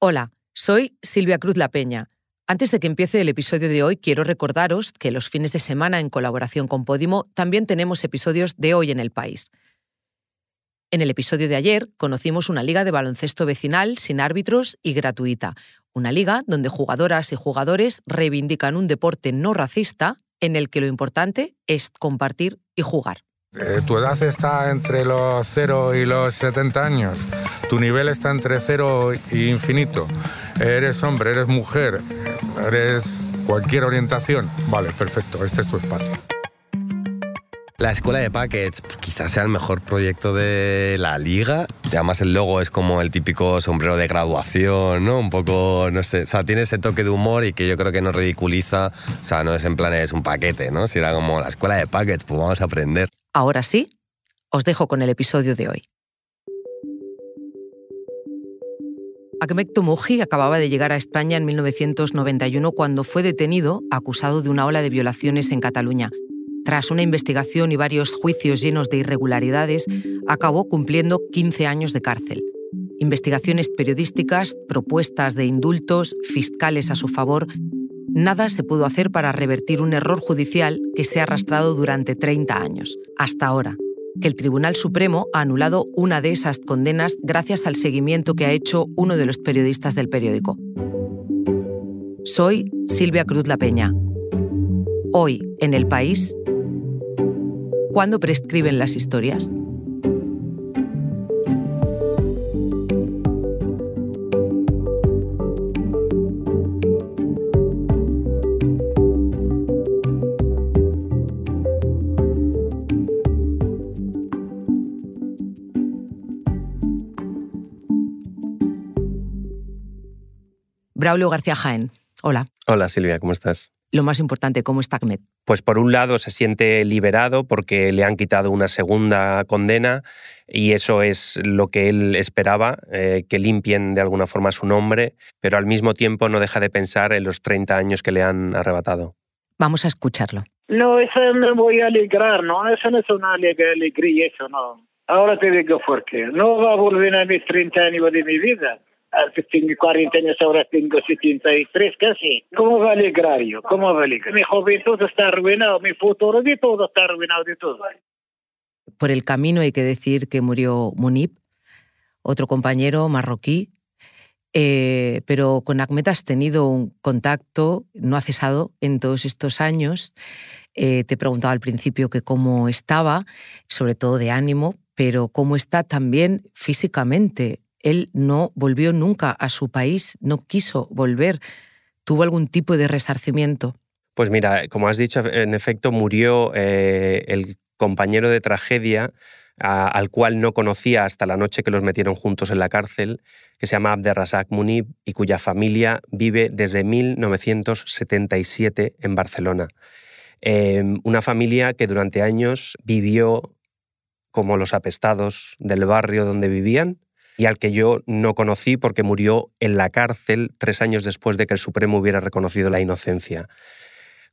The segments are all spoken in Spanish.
Hola, soy Silvia Cruz La Peña. Antes de que empiece el episodio de hoy, quiero recordaros que los fines de semana, en colaboración con Podimo, también tenemos episodios de Hoy en el País. En el episodio de ayer conocimos una liga de baloncesto vecinal sin árbitros y gratuita, una liga donde jugadoras y jugadores reivindican un deporte no racista en el que lo importante es compartir y jugar. Eh, tu edad está entre los 0 y los 70 años. Tu nivel está entre 0 y infinito. Eres hombre, eres mujer, eres cualquier orientación. Vale, perfecto, este es tu espacio. La escuela de Packets quizás sea el mejor proyecto de la liga. Además el logo es como el típico sombrero de graduación, ¿no? Un poco, no sé, o sea, tiene ese toque de humor y que yo creo que no ridiculiza, o sea, no es en plan es un paquete, ¿no? Si era como la escuela de Packets, pues vamos a aprender. Ahora sí, os dejo con el episodio de hoy. Ahmed Tomuji acababa de llegar a España en 1991 cuando fue detenido acusado de una ola de violaciones en Cataluña. Tras una investigación y varios juicios llenos de irregularidades, acabó cumpliendo 15 años de cárcel. Investigaciones periodísticas, propuestas de indultos, fiscales a su favor, nada se pudo hacer para revertir un error judicial que se ha arrastrado durante 30 años, hasta ahora, que el Tribunal Supremo ha anulado una de esas condenas gracias al seguimiento que ha hecho uno de los periodistas del periódico. Soy Silvia Cruz La Peña. Hoy, en el país, ¿cuándo prescriben las historias? Braulio García Jaén. Hola. Hola Silvia, ¿cómo estás? Lo más importante, ¿cómo está Ahmed? Pues por un lado se siente liberado porque le han quitado una segunda condena y eso es lo que él esperaba, eh, que limpien de alguna forma su nombre, pero al mismo tiempo no deja de pensar en los 30 años que le han arrebatado. Vamos a escucharlo. No, eso me voy a alegrar, ¿no? Eso no es una alegría, eso no. Ahora te digo por qué. No va a volver a mis 30 años de mi vida tengo 40 años, ahora tengo 73 casi. ¿Cómo va a alegrar yo? ¿Cómo va a alegrar? Mi juventud está arruinado, mi futuro de todo está arruinado, de todo. Por el camino hay que decir que murió Munib, otro compañero marroquí, eh, pero con Ahmed has tenido un contacto, no ha cesado en todos estos años. Eh, te preguntaba al principio que cómo estaba, sobre todo de ánimo, pero cómo está también físicamente. Él no volvió nunca a su país, no quiso volver. ¿Tuvo algún tipo de resarcimiento? Pues mira, como has dicho, en efecto murió eh, el compañero de tragedia al cual no conocía hasta la noche que los metieron juntos en la cárcel, que se llama Abderrazak Munib y cuya familia vive desde 1977 en Barcelona. Em, una familia que durante años vivió como los apestados del barrio donde vivían y al que yo no conocí porque murió en la cárcel tres años después de que el Supremo hubiera reconocido la inocencia.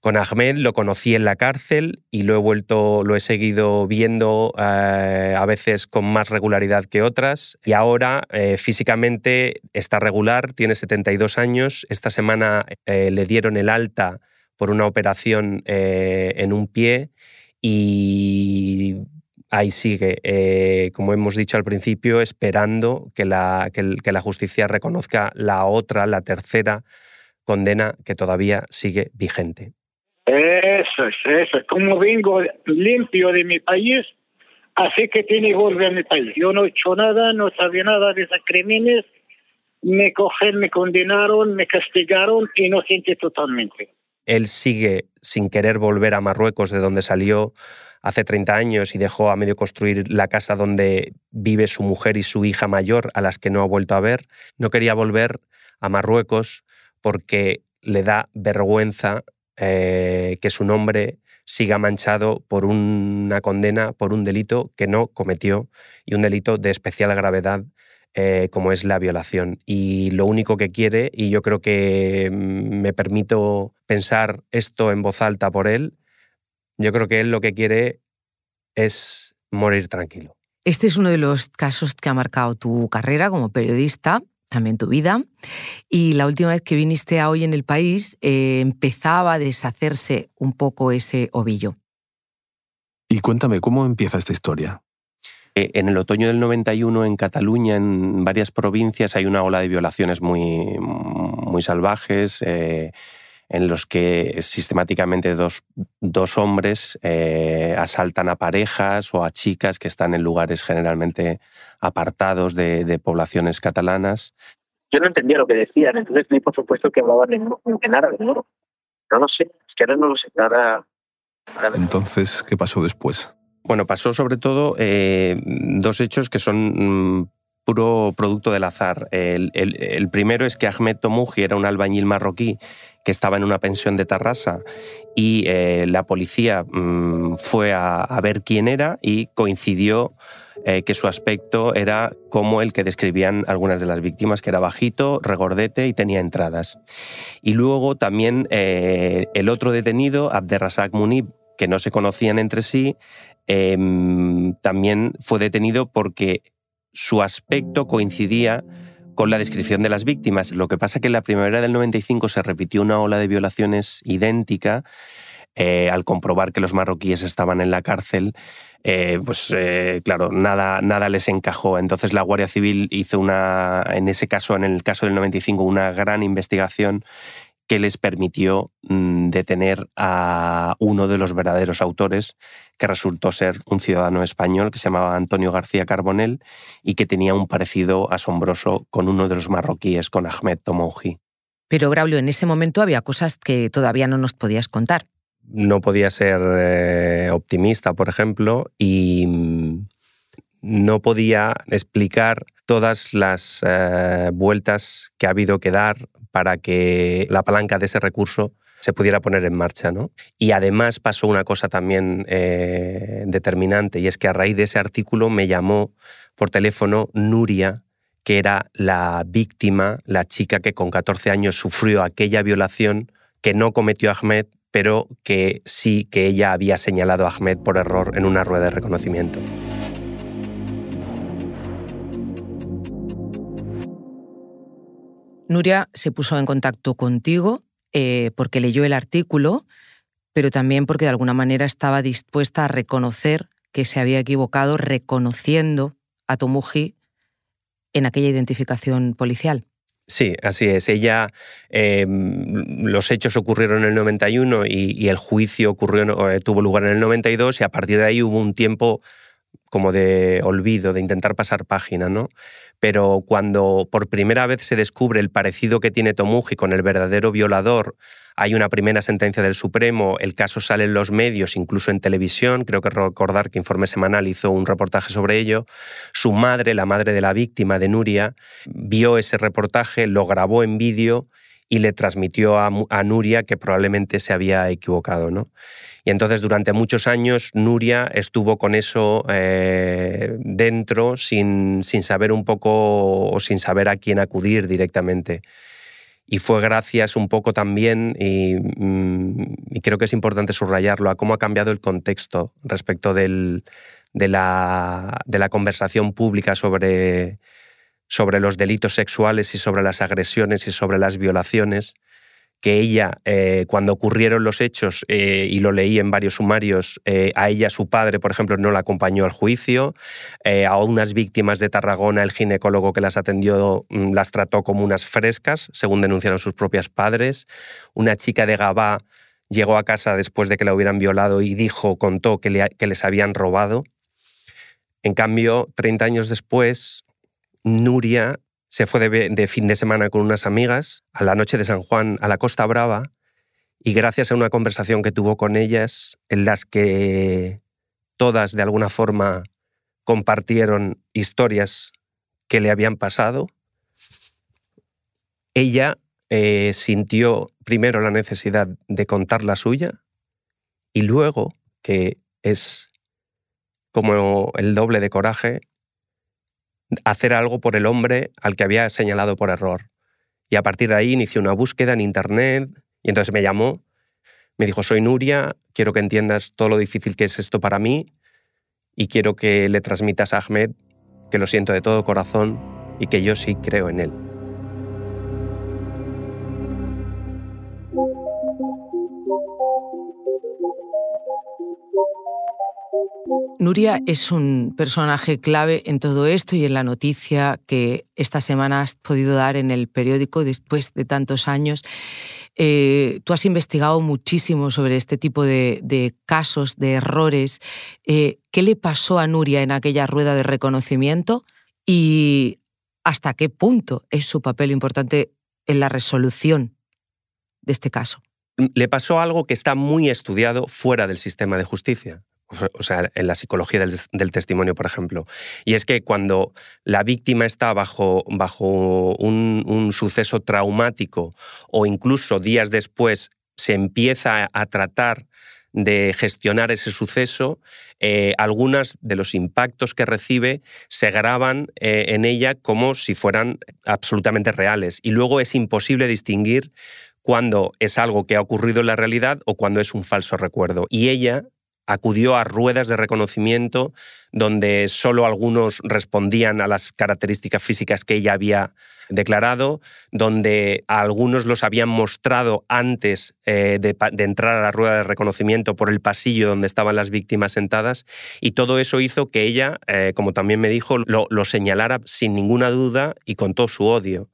Con Ahmed lo conocí en la cárcel y lo he vuelto, lo he seguido viendo eh, a veces con más regularidad que otras. Y ahora eh, físicamente está regular, tiene 72 años. Esta semana eh, le dieron el alta por una operación en un pie y ahí sigue, eh, como hemos dicho al principio, esperando que la, que, la justicia reconozca la otra, la tercera condena que todavía sigue vigente. Eso es, eso Como vengo limpio de mi país, así que tiene que volver a mi país. Yo no he hecho nada, no sabía nada de esos crímenes. Me cogieron, me condenaron, me castigaron y no siente totalmente. Él sigue sin querer volver a Marruecos, de donde salió hace 30 años y dejó a medio construir la casa donde vive su mujer y su hija mayor, a las que no ha vuelto a ver. No quería volver a Marruecos porque le da vergüenza eh, que su nombre siga manchado por una condena por un delito que no cometió y un delito de especial gravedad eh, como es la violación. Y lo único que quiere, y yo creo que mm, me permito pensar esto en voz alta por él, yo creo que él lo que quiere es morir tranquilo. Este es uno de los casos que ha marcado tu carrera como periodista. también tu vida. Y la última vez que viniste a Hoy en el País eh, empezaba a deshacerse un poco ese ovillo. Y cuéntame, ¿cómo empieza esta historia? Eh, en el otoño del 91 en Cataluña, en varias provincias, hay una ola de violaciones muy, muy salvajes. Eh, en los que sistemáticamente dos, hombres eh, asaltan a parejas o a chicas que están en lugares generalmente apartados de, poblaciones catalanas. Yo no entendía lo que decían, entonces ni por supuesto que hablaban en, en árabe, ¿no? No lo sé, es que ahora no lo sé. Entonces, ¿qué pasó después? Bueno, pasó sobre todo eh, dos hechos que son mm, puro producto del azar. El, primero es que Ahmed Tomouji era un albañil marroquí que estaba en una pensión de Tarrasa y eh, la policía mm, fue a, ver quién era y coincidió eh, que su aspecto era como el que describían algunas de las víctimas, que era bajito, regordete y tenía entradas. Y luego también eh, el otro detenido, Abderrazak Munib, que no se conocían entre sí, em, también fue detenido porque su aspecto coincidía con la descripción de las víctimas. Lo que pasa es que en la primavera del 95 se repitió una ola de violaciones idéntica. Eh, al comprobar que los marroquíes estaban en la cárcel, eh, pues eh, claro, nada, nada les encajó. Entonces la Guardia Civil hizo una, en ese caso, en el caso del 95, una gran investigación que les permitió mm, detener a uno de los verdaderos autores, que resultó ser un ciudadano español que se llamaba Antonio García Carbonell y que tenía un parecido asombroso con uno de los marroquíes, con Ahmed Tomouji. Pero Braulio, en ese momento había cosas que todavía no nos podías contar. No podía ser eh, optimista, por ejemplo, y mm, no podía explicar todas las eh, vueltas que ha habido que dar para que la palanca de ese recurso se pudiera poner en marcha. ¿no? Y además pasó una cosa también eh, determinante, y es que a raíz de ese artículo me llamó por teléfono Nuria, que era la víctima, la chica que con 14 años sufrió aquella violación que no cometió Ahmed, pero que sí que ella había señalado a Ahmed por error en una rueda de reconocimiento. Nuria se puso en contacto contigo eh, porque leyó el artículo, pero también porque de alguna manera estaba dispuesta a reconocer que se había equivocado reconociendo a Tomuji en aquella identificación policial. Sí, así es. Ella, em, los hechos ocurrieron en el 91 y, el juicio ocurrió, eh, tuvo lugar en el 92 y a partir de ahí hubo un tiempo como de olvido, de intentar pasar página, ¿no? Pero cuando por primera vez se descubre el parecido que tiene Tomuji con el verdadero violador, hay una primera sentencia del Supremo, el caso sale en los medios, incluso en televisión, creo que recordar que Informe Semanal hizo un reportaje sobre ello, su madre, la madre de la víctima de Nuria, vio ese reportaje, lo grabó en vídeo y le transmitió a, a Nuria que probablemente se había equivocado. ¿no? Y entonces durante muchos años Nuria estuvo con eso eh, dentro sin, sin saber un poco o sin saber a quién acudir directamente. Y fue gracias un poco también, y, mm, creo que es importante subrayarlo, a cómo ha cambiado el contexto respecto del, de, la, de, la, conversación pública sobre, sobre los delitos sexuales y sobre las agresiones y sobre las violaciones que ella, eh, cuando ocurrieron los hechos, eh, y lo leí en varios sumarios, eh, a ella su padre, por ejemplo, no la acompañó al juicio, a unas víctimas de Tarragona, el ginecólogo que las atendió mm, las trató como unas frescas, según denunciaron sus propios padres, una chica de Gabá llegó a casa después de que la hubieran violado y dijo, contó que, que les habían robado. En cambio, 30 años después, Nuria se fue de, fin de semana con unas amigas a la noche de San Juan a la Costa Brava y gracias a una conversación que tuvo con ellas en las que todas de alguna forma compartieron historias que le habían pasado, ella eh, sintió primero la necesidad de contar la suya y luego, que es como el doble de coraje, hacer algo por el hombre al que había señalado por error. Y a partir de ahí inició una búsqueda en Internet y entonces me llamó, me dijo, soy Nuria, quiero que entiendas todo lo difícil que es esto para mí y quiero que le transmitas a Ahmed que lo siento de todo corazón y que yo sí creo en él. Nuria es un personaje clave en todo esto y en la noticia que esta semana has podido dar en el periódico después de tantos años. Eh, tú has investigado muchísimo sobre este tipo de, casos, de errores. Eh, ¿Qué le pasó a Nuria en aquella rueda de reconocimiento y hasta qué punto es su papel importante en la resolución de este caso? Le pasó algo que está muy estudiado fuera del sistema de justicia o sea, en la psicología del, testimonio, por ejemplo. Y es que cuando la víctima está bajo, bajo un, suceso traumático o incluso días después se empieza a tratar de gestionar ese suceso, eh, algunos de los impactos que recibe se graban eh, en ella como si fueran absolutamente reales. Y luego es imposible distinguir cuando es algo que ha ocurrido en la realidad o cuando es un falso recuerdo. Y ella acudió a ruedas de reconocimiento donde solo algunos respondían a las características físicas que ella había declarado, donde algunos los habían mostrado antes eh, de, entrar a la rueda de reconocimiento por el pasillo donde estaban las víctimas sentadas, y todo eso hizo que ella, eh, como también me dijo, lo, lo señalara sin ninguna duda y con todo su odio.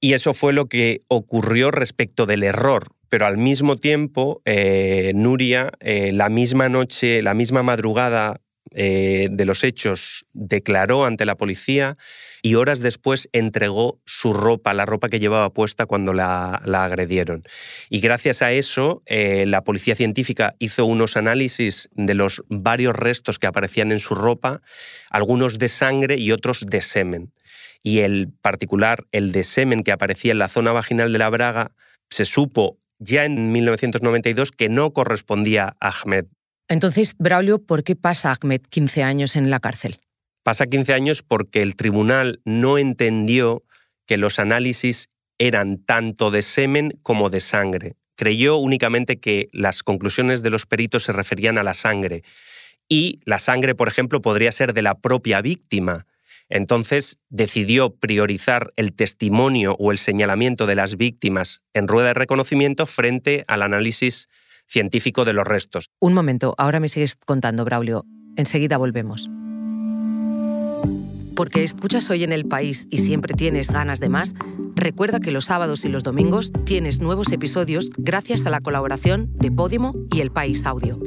Y eso fue lo que ocurrió respecto del error, pero al mismo tiempo, eh, Nuria, eh, la misma noche, la misma madrugada eh, de los hechos, declaró ante la policía y horas después entregó su ropa, la ropa que llevaba puesta cuando la, agredieron. Y gracias a eso, la policía científica hizo unos análisis de los varios restos que aparecían en su ropa, algunos de sangre y otros de semen. Y el particular, el de semen que aparecía en la zona vaginal de la braga, se supo ya en 1992 que no correspondía a Ahmed. Entonces, Braulio, ¿por qué pasa Ahmed 15 años en la cárcel? Pasa 15 años porque el tribunal no entendió que los análisis eran tanto de semen como de sangre. Creyó únicamente que las conclusiones de los peritos se referían a la sangre. Y la sangre, por ejemplo, podría ser de la propia víctima. Entonces decidió priorizar el testimonio o el señalamiento de las víctimas en rueda de reconocimiento frente al análisis científico de los restos. Un momento, ahora me sigues contando, Braulio. Enseguida volvemos. Porque escuchas hoy en el país y siempre tienes ganas de más, recuerda que los sábados y los domingos tienes nuevos episodios gracias a la colaboración de Podimo y El País Audio.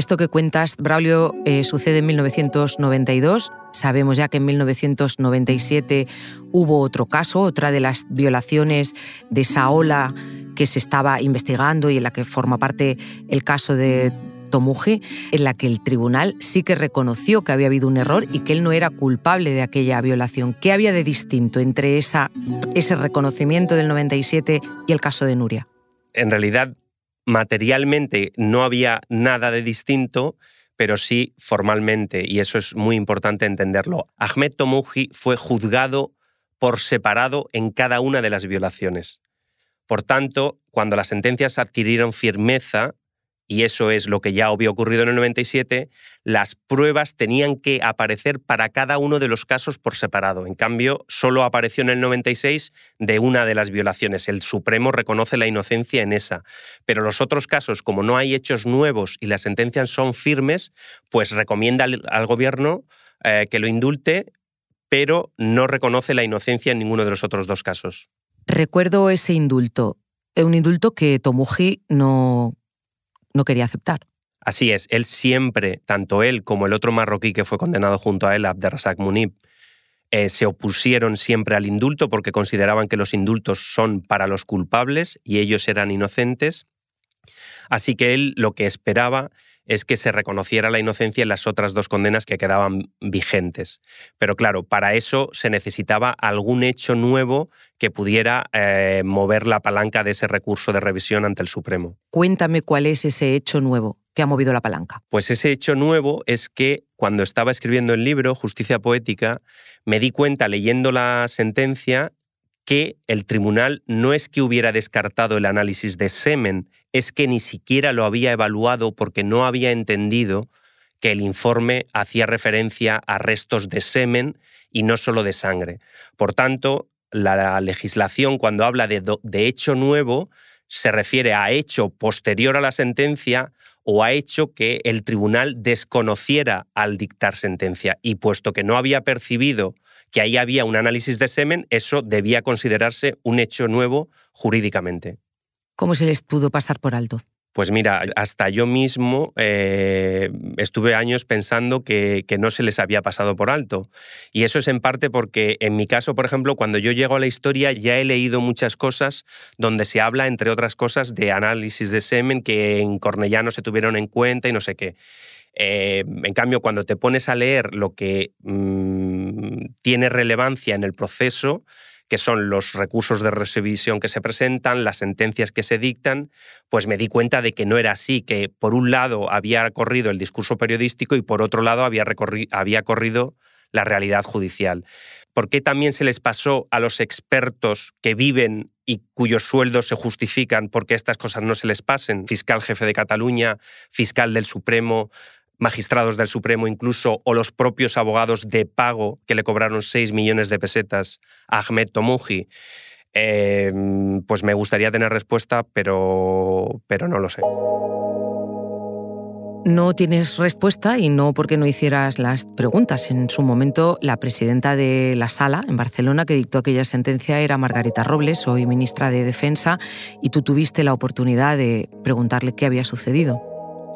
Esto que cuentas, Braulio, eh, sucede en 1992. Sabemos ya que en 1997 hubo otro caso, otra de las violaciones de esa ola que se estaba investigando y en la que forma parte el caso de Tomuji, en la que el tribunal sí que reconoció que había habido un error y que él no era culpable de aquella violación. ¿Qué había de distinto entre ese reconocimiento del 97 y el caso de Nuria? En realidad, materialmente no había nada de distinto, pero sí formalmente, y eso es muy importante entenderlo. Ahmed Tomuji fue juzgado por separado en cada una de las violaciones. Por tanto, cuando las sentencias adquirieron firmeza, y eso es lo que ya había ocurrido en el 97, las pruebas tenían que aparecer para cada uno de los casos por separado. En cambio, solo apareció en el 96 de una de las violaciones. El Supremo reconoce la inocencia en esa. Pero los otros casos, como no hay hechos nuevos y las sentencias son firmes, pues recomienda al, gobierno eh, que lo indulte, pero no reconoce la inocencia en ninguno de los otros dos casos. Recuerdo ese indulto, un indulto que Tomuji no no quería aceptar. Así es, él siempre, tanto él como el otro marroquí que fue condenado junto a él, Abderrazak Munib, eh, se opusieron siempre al indulto porque consideraban que los indultos son para los culpables y ellos eran inocentes. Así que él lo que esperaba es que se reconociera la inocencia en las otras dos condenas que quedaban vigentes. Pero claro, para eso se necesitaba algún hecho nuevo que pudiera eh, mover la palanca de ese recurso de revisión ante el Supremo. Cuéntame cuál es ese hecho nuevo que ha movido la palanca. Pues ese hecho nuevo es que cuando estaba escribiendo el libro Justicia Poética, me di cuenta leyendo la sentencia que el tribunal no es que hubiera descartado el análisis de semen es que ni siquiera lo había evaluado porque no había entendido que el informe hacía referencia a restos de semen y no solo de sangre. Por tanto, la legislación cuando habla de, hecho nuevo se refiere a hecho posterior a la sentencia o ha hecho que el tribunal desconociera al dictar sentencia. Y puesto que no había percibido que ahí había un análisis de semen, eso debía considerarse un hecho nuevo jurídicamente. ¿Cómo se les pudo pasar por alto? Pues mira, hasta yo mismo eh, estuve años pensando que, no se les había pasado por alto. Y eso es en parte porque en mi caso, por ejemplo, cuando yo llego a la historia ya he leído muchas cosas donde se habla, entre otras cosas, de análisis de semen que en Cornellá no se tuvieron en cuenta y no sé qué. Eh, en cambio, cuando te pones a leer lo que mm, tiene relevancia en el proceso, que son los recursos de revisión que se presentan, las sentencias que se dictan, pues me di cuenta de que no era así, que por un lado había corrido el discurso periodístico y por otro lado había, había corrido la realidad judicial. ¿Por qué también se les pasó a los expertos que viven y cuyos sueldos se justifican porque estas cosas no se les pasen? Fiscal jefe de Cataluña, fiscal del Supremo, magistrados del Supremo incluso, o los propios abogados de pago que le cobraron 6 millones de pesetas a Ahmed Tomuji, em, pues me gustaría tener respuesta, pero, pero no lo sé. No tienes respuesta y no porque no hicieras las preguntas. En su momento, la presidenta de la sala en Barcelona que dictó aquella sentencia era Margarita Robles, hoy ministra de Defensa, y tú tuviste la oportunidad de preguntarle qué había sucedido.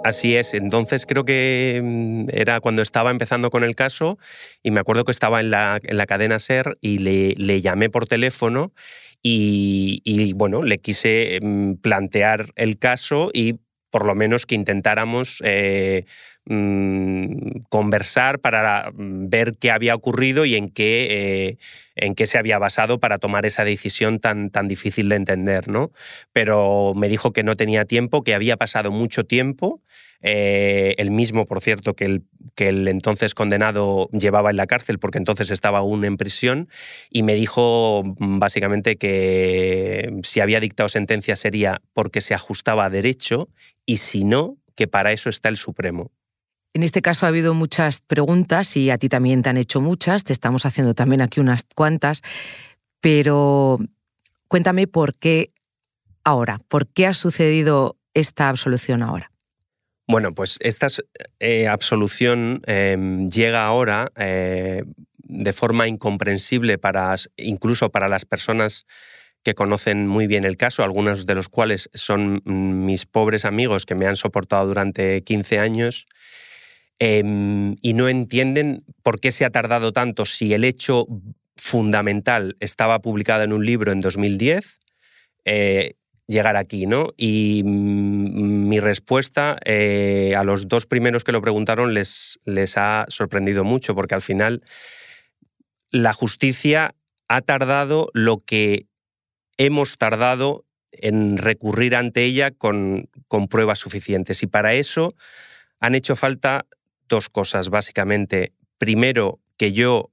Así es, entonces creo que mm, era cuando estaba empezando con el caso y me acuerdo que estaba en la, cadena SER y le, llamé por teléfono y, bueno, le quise mm, plantear el caso y por lo menos que intentáramos eh, mm, conversar para ver qué había ocurrido y en qué, eh, en qué se había basado para tomar esa decisión tan, tan difícil de entender. ¿no? Pero me dijo que no tenía tiempo, que había pasado mucho tiempo eh, el mismo, por cierto, que el, que el entonces condenado llevaba en la cárcel, porque entonces estaba aún en prisión, y me dijo mm, básicamente que si había dictado sentencia sería porque se ajustaba a derecho, y si no, que para eso está el Supremo. En este caso ha habido muchas preguntas y a ti también te han hecho muchas, te estamos haciendo también aquí unas cuantas, pero cuéntame por qué ahora, por qué ha sucedido esta absolución ahora. Bueno, pues esta eh, absolución em, llega ahora eh, de forma incomprensible para, incluso para las personas que conocen muy bien el caso, algunos de los cuales son mis pobres amigos que me han soportado durante 15 años em, y no entienden por qué se ha tardado tanto si el hecho fundamental estaba publicado en un libro en 2010 llegar aquí, ¿no? Y mm, mi respuesta eh, a los dos primeros que lo preguntaron les, les ha sorprendido mucho, porque al final la justicia ha tardado lo que hemos tardado en recurrir ante ella con, con pruebas suficientes. Y para eso han hecho falta dos cosas, básicamente. Primero, que yo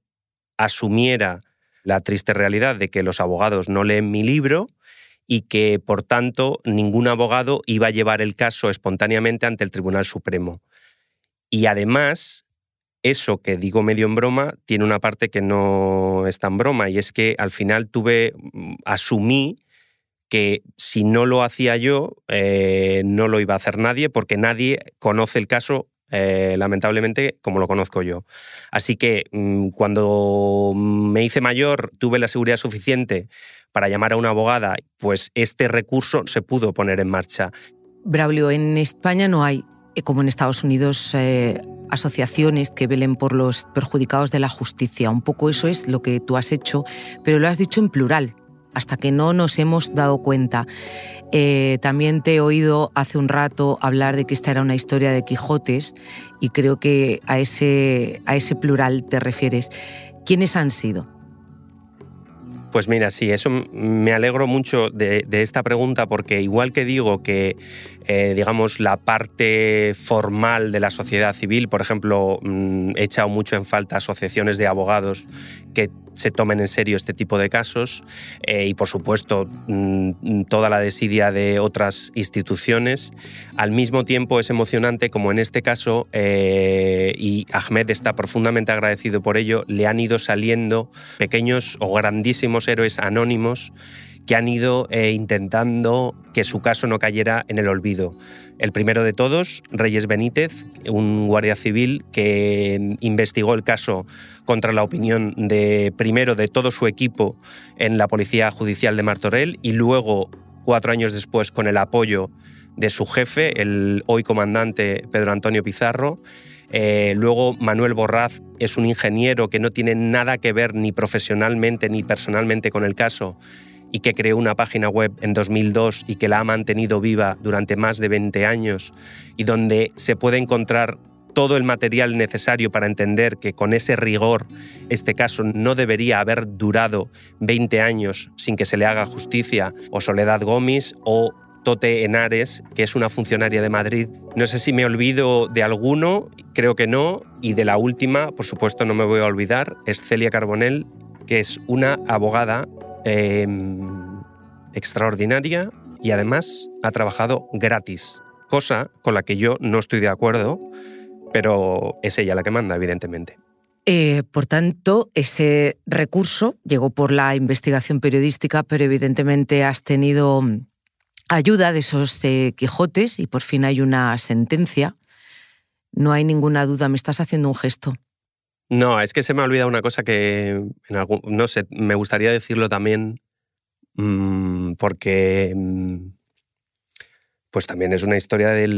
asumiera la triste realidad de que los abogados no leen mi libro y que, por tanto, ningún abogado iba a llevar el caso espontáneamente ante el Tribunal Supremo. Y además, eso que digo medio en broma, tiene una parte que no es tan broma, y es que al final tuve, mm, asumí que si no lo hacía yo, eh, no lo iba a hacer nadie, porque nadie conoce el caso eh, lamentablemente, como lo conozco yo. Así que mm, cuando me hice mayor, tuve la seguridad suficiente para llamar a una abogada, pues este recurso se pudo poner en marcha. Braulio, en España no hay, eh, como en Estados Unidos, eh, asociaciones que velen por los perjudicados de la justicia. Un poco eso es lo que tú has hecho, pero lo has dicho en plural, hasta que no nos hemos dado cuenta. Eh, también te he oído hace un rato hablar de que esta era una historia de Quijotes y creo que a ese, a ese plural te refieres. ¿Quiénes han sido? Pues mira, sí, eso me alegro mucho de, esta pregunta porque igual que digo que, eh, digamos, la parte formal de la sociedad civil, por ejemplo, mm, he echado mucho en falta asociaciones de abogados que se tomen en serio este tipo de casos eh, y, por supuesto, mm, toda la desidia de otras instituciones. Al mismo tiempo es emocionante como en este caso, eh, y Ahmed está profundamente agradecido por ello, le han ido saliendo pequeños o grandísimos héroes anónimos que han ido eh, intentando que su caso no cayera en el olvido. El primero de todos, Reyes Benítez, un guardia civil que investigó el caso contra la opinión de primero de todo su equipo en la Policía Judicial de Martorell y luego, cuatro años después, con el apoyo de su jefe, el hoy comandante Pedro Antonio Pizarro. Eh, luego Manuel Borraz es un ingeniero que no tiene nada que ver ni profesionalmente ni personalmente con el caso y que creó una página web en 2002 y que la ha mantenido viva durante más de 20 años y donde se puede encontrar todo el material necesario para entender que con ese rigor este caso no debería haber durado 20 años sin que se le haga justicia, o Soledad Gómez o Tote Henares, que es una funcionaria de Madrid. No sé si me olvido de alguno, creo que no, y de la última, por supuesto no me voy a olvidar, es Celia Carbonell, que es una abogada em, extraordinaria y además ha trabajado gratis, cosa con la que yo no estoy de acuerdo, pero es ella la que manda, evidentemente. Eh, por tanto, ese recurso llegó por la investigación periodística, pero evidentemente has tenido ayuda de esos eh, Quijotes y por fin hay una sentencia. No hay ninguna duda, me estás haciendo un gesto. No, es que se me ha olvidado una cosa que, no sé, me gustaría decirlo también mm, porque mm, pues también es una historia de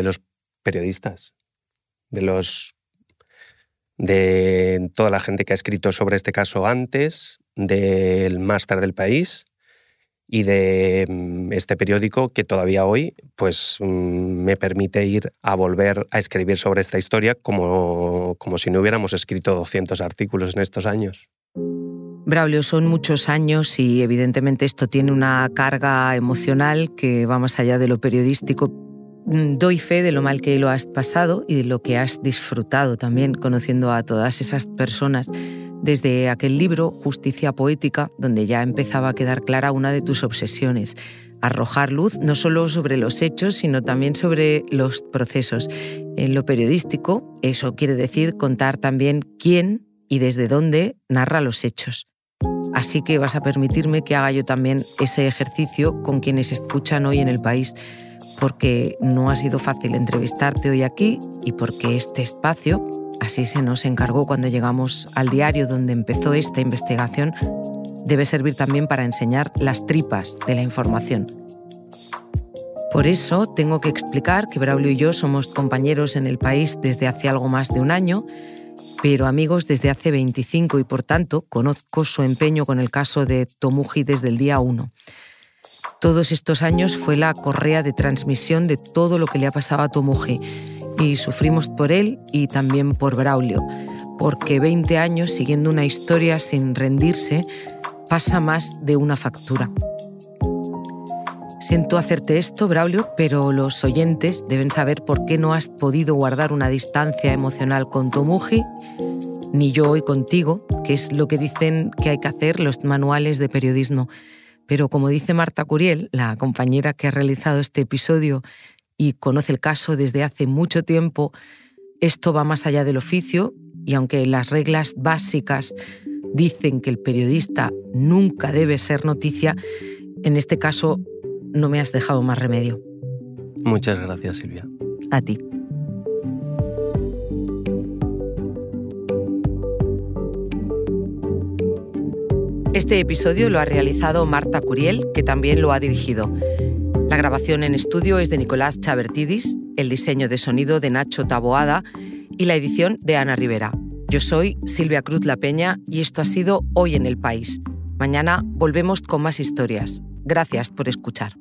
los periodistas, de los de toda la gente que ha escrito sobre este caso antes, del máster del país y de mm, este periódico que todavía hoy pues, mm, me permite ir a volver a escribir sobre esta historia como, como si no hubiéramos escrito 200 artículos en estos años. Braulio, son muchos años y evidentemente esto tiene una carga emocional que va más allá de lo periodístico. Mm, doy fe de lo mal que lo has pasado y de lo que has disfrutado también conociendo a todas esas personas desde aquel libro, Justicia Poética, donde ya empezaba a quedar clara una de tus obsesiones, arrojar luz no solo sobre los hechos, sino también sobre los procesos. En lo periodístico, eso quiere decir contar también quién y desde dónde narra los hechos. Así que vas a permitirme que haga yo también ese ejercicio con quienes escuchan hoy en el país, porque no ha sido fácil entrevistarte hoy aquí y porque este espacio así se nos encargó cuando llegamos al diario donde empezó esta investigación, debe servir también para enseñar las tripas de la información. Por eso tengo que explicar que Braulio y yo somos compañeros en el país desde hace algo más de un año, pero amigos desde hace 25 y por tanto conozco su empeño con el caso de Tomuji desde el día 1. Todos estos años fue la correa de transmisión de todo lo que le ha pasado a Tomuji y sufrimos por él y también por Braulio, porque 20 años siguiendo una historia sin rendirse pasa más de una factura. Siento hacerte esto, Braulio, pero los oyentes deben saber por qué no has podido guardar una distancia emocional con Tomuji, ni yo hoy contigo, que es lo que dicen que hay que hacer los manuales de periodismo. Pero como dice Marta Curiel, la compañera que ha realizado este episodio y conoce el caso desde hace mucho tiempo, esto va más allá del oficio y aunque las reglas básicas dicen que el periodista nunca debe ser noticia, en este caso no me has dejado más remedio. Muchas gracias, Silvia. A ti. Este episodio lo ha realizado Marta Curiel, que también lo ha dirigido. La grabación en estudio es de Nicolás Chabertidis, el diseño de sonido de Nacho Taboada y la edición de Ana Rivera. Yo soy Silvia Cruz La Peña y esto ha sido Hoy en el País. Mañana volvemos con más historias. Gracias por escuchar.